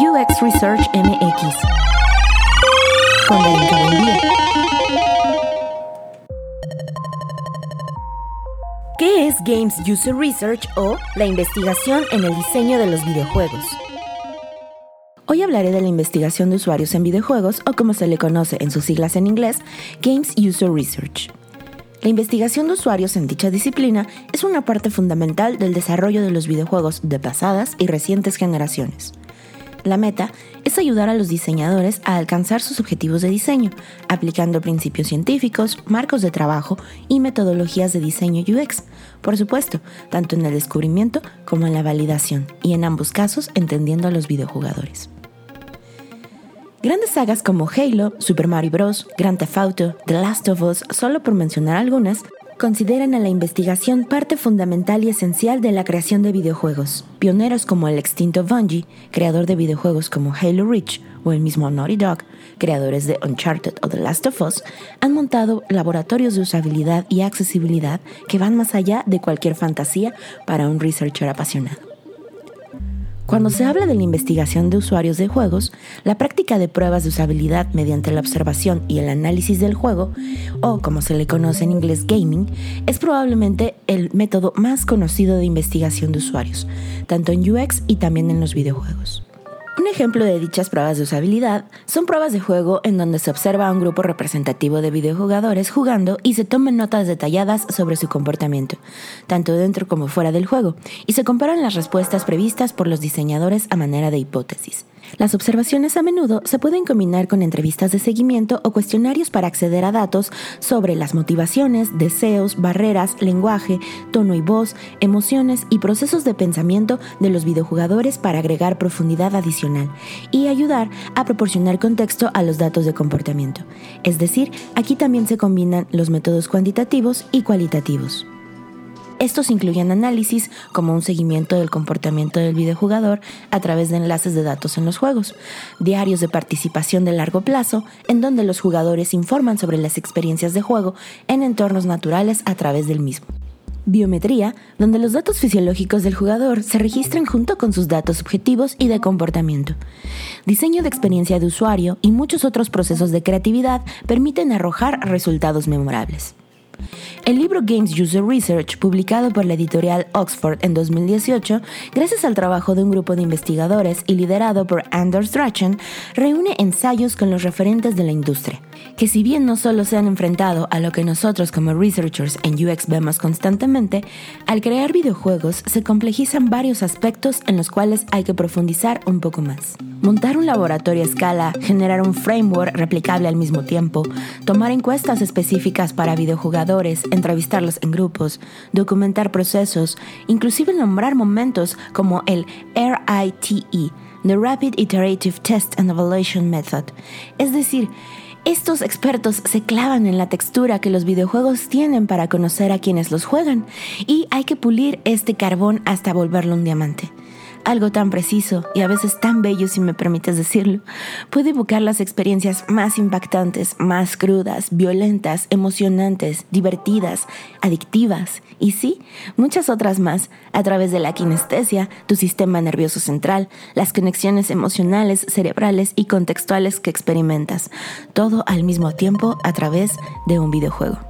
UX Research MX. Con ¿Qué es Games User Research o la investigación en el diseño de los videojuegos? Hoy hablaré de la investigación de usuarios en videojuegos o como se le conoce en sus siglas en inglés, Games User Research. La investigación de usuarios en dicha disciplina es una parte fundamental del desarrollo de los videojuegos de pasadas y recientes generaciones. La meta es ayudar a los diseñadores a alcanzar sus objetivos de diseño, aplicando principios científicos, marcos de trabajo y metodologías de diseño UX, por supuesto, tanto en el descubrimiento como en la validación, y en ambos casos entendiendo a los videojugadores. Grandes sagas como Halo, Super Mario Bros., Grand Theft Auto, The Last of Us, solo por mencionar algunas, consideran a la investigación parte fundamental y esencial de la creación de videojuegos. Pioneros como el extinto Bungie, creador de videojuegos como Halo Reach, o el mismo Naughty Dog, creadores de Uncharted o The Last of Us, han montado laboratorios de usabilidad y accesibilidad que van más allá de cualquier fantasía para un researcher apasionado. Cuando se habla de la investigación de usuarios de juegos, la práctica de pruebas de usabilidad mediante la observación y el análisis del juego, o como se le conoce en inglés gaming, es probablemente el método más conocido de investigación de usuarios, tanto en UX y también en los videojuegos. Un ejemplo de dichas pruebas de usabilidad son pruebas de juego en donde se observa a un grupo representativo de videojugadores jugando y se toman notas detalladas sobre su comportamiento, tanto dentro como fuera del juego, y se comparan las respuestas previstas por los diseñadores a manera de hipótesis. Las observaciones a menudo se pueden combinar con entrevistas de seguimiento o cuestionarios para acceder a datos sobre las motivaciones, deseos, barreras, lenguaje, tono y voz, emociones y procesos de pensamiento de los videojugadores para agregar profundidad adicional y ayudar a proporcionar contexto a los datos de comportamiento. Es decir, aquí también se combinan los métodos cuantitativos y cualitativos. Estos incluyen análisis como un seguimiento del comportamiento del videojugador a través de enlaces de datos en los juegos, diarios de participación de largo plazo, en donde los jugadores informan sobre las experiencias de juego en entornos naturales a través del mismo. Biometría, donde los datos fisiológicos del jugador se registran junto con sus datos objetivos y de comportamiento. Diseño de experiencia de usuario y muchos otros procesos de creatividad permiten arrojar resultados memorables. El libro Games User Research, publicado por la editorial Oxford en 2018, gracias al trabajo de un grupo de investigadores y liderado por Anders Drachen, reúne ensayos con los referentes de la industria, que si bien no solo se han enfrentado a lo que nosotros como researchers en UX vemos constantemente, al crear videojuegos se complejizan varios aspectos en los cuales hay que profundizar un poco más. Montar un laboratorio a escala, generar un framework replicable al mismo tiempo, tomar encuestas específicas para videojugadores, entrevistarlos en grupos, documentar procesos, inclusive nombrar momentos como el RITE, The Rapid Iterative Test and Evaluation Method. Es decir, estos expertos se clavan en la textura que los videojuegos tienen para conocer a quienes los juegan y hay que pulir este carbón hasta volverlo un diamante algo tan preciso y a veces tan bello, si me permites decirlo, puede evocar las experiencias más impactantes, más crudas, violentas, emocionantes, divertidas, adictivas y sí, muchas otras más a través de la kinestesia, tu sistema nervioso central, las conexiones emocionales, cerebrales y contextuales que experimentas, todo al mismo tiempo a través de un videojuego.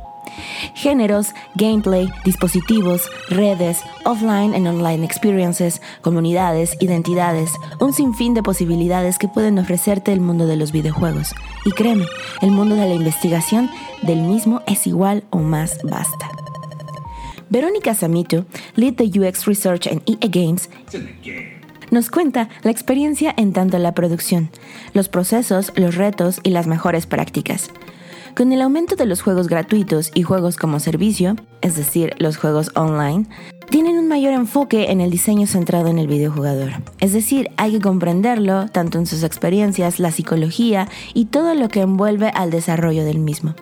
Géneros, gameplay, dispositivos, redes, offline and online experiences, comunidades, identidades, un sinfín de posibilidades que pueden ofrecerte el mundo de los videojuegos. Y créeme, el mundo de la investigación del mismo es igual o más vasta. Verónica Samito, lead the UX research en EA Games, nos cuenta la experiencia en tanto la producción, los procesos, los retos y las mejores prácticas. Con el aumento de los juegos gratuitos y juegos como servicio, es decir, los juegos online, tienen un mayor enfoque en el diseño centrado en el videojugador. Es decir, hay que comprenderlo tanto en sus experiencias, la psicología y todo lo que envuelve al desarrollo del mismo.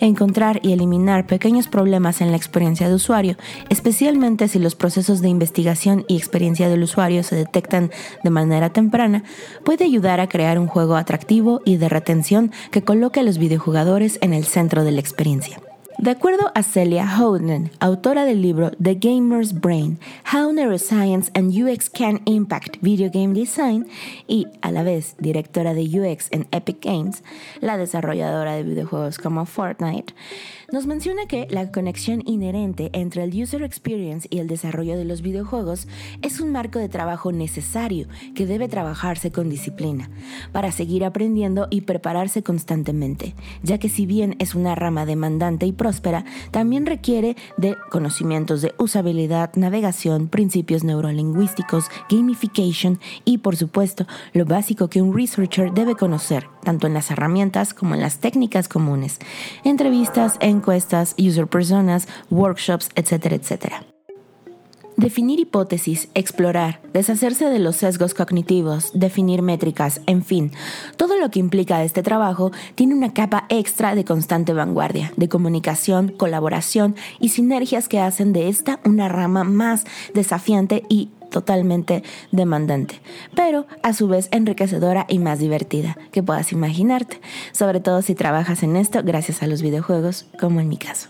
Encontrar y eliminar pequeños problemas en la experiencia de usuario, especialmente si los procesos de investigación y experiencia del usuario se detectan de manera temprana, puede ayudar a crear un juego atractivo y de retención que coloque a los videojugadores en el centro de la experiencia. De acuerdo a Celia Houghton, autora del libro The Gamer's Brain, How Neuroscience and UX Can Impact Video Game Design, y a la vez directora de UX en Epic Games, la desarrolladora de videojuegos como Fortnite, nos menciona que la conexión inherente entre el user experience y el desarrollo de los videojuegos es un marco de trabajo necesario que debe trabajarse con disciplina para seguir aprendiendo y prepararse constantemente, ya que si bien es una rama demandante y también requiere de conocimientos de usabilidad, navegación, principios neurolingüísticos, gamification y por supuesto lo básico que un researcher debe conocer, tanto en las herramientas como en las técnicas comunes, entrevistas, encuestas, user personas, workshops, etcétera, etcétera. Definir hipótesis, explorar, deshacerse de los sesgos cognitivos, definir métricas, en fin, todo lo que implica este trabajo tiene una capa extra de constante vanguardia, de comunicación, colaboración y sinergias que hacen de esta una rama más desafiante y totalmente demandante, pero a su vez enriquecedora y más divertida que puedas imaginarte, sobre todo si trabajas en esto gracias a los videojuegos, como en mi caso.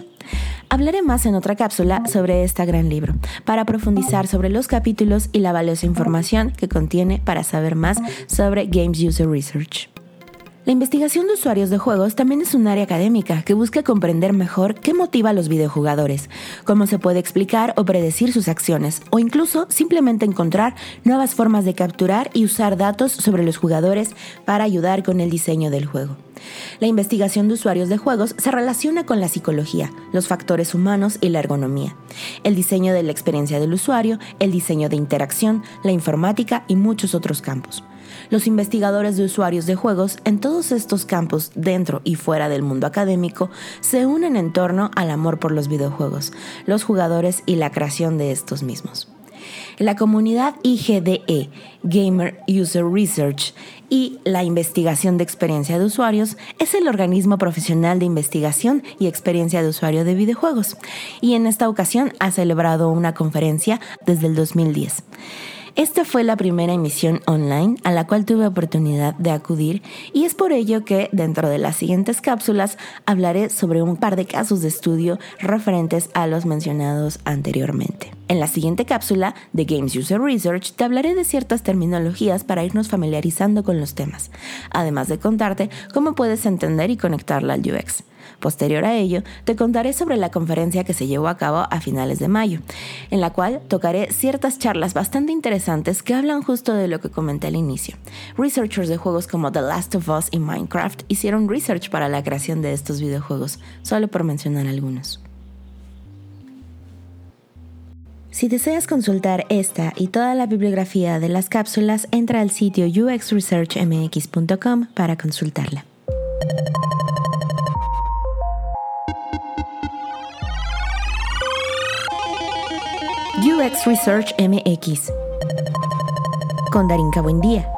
Hablaré más en otra cápsula sobre este gran libro, para profundizar sobre los capítulos y la valiosa información que contiene para saber más sobre Games User Research. La investigación de usuarios de juegos también es un área académica que busca comprender mejor qué motiva a los videojugadores, cómo se puede explicar o predecir sus acciones, o incluso simplemente encontrar nuevas formas de capturar y usar datos sobre los jugadores para ayudar con el diseño del juego. La investigación de usuarios de juegos se relaciona con la psicología, los factores humanos y la ergonomía, el diseño de la experiencia del usuario, el diseño de interacción, la informática y muchos otros campos. Los investigadores de usuarios de juegos en todos estos campos, dentro y fuera del mundo académico, se unen en torno al amor por los videojuegos, los jugadores y la creación de estos mismos. La comunidad IGDE, Gamer User Research, y la investigación de experiencia de usuarios es el organismo profesional de investigación y experiencia de usuario de videojuegos, y en esta ocasión ha celebrado una conferencia desde el 2010. Esta fue la primera emisión online a la cual tuve oportunidad de acudir y es por ello que dentro de las siguientes cápsulas hablaré sobre un par de casos de estudio referentes a los mencionados anteriormente. En la siguiente cápsula de Games User Research te hablaré de ciertas terminologías para irnos familiarizando con los temas, además de contarte cómo puedes entender y conectarla al UX. Posterior a ello, te contaré sobre la conferencia que se llevó a cabo a finales de mayo, en la cual tocaré ciertas charlas bastante interesantes que hablan justo de lo que comenté al inicio. Researchers de juegos como The Last of Us y Minecraft hicieron research para la creación de estos videojuegos, solo por mencionar algunos. Si deseas consultar esta y toda la bibliografía de las cápsulas, entra al sitio uxresearchmx.com para consultarla. UX Research MX con Darinka Buendía.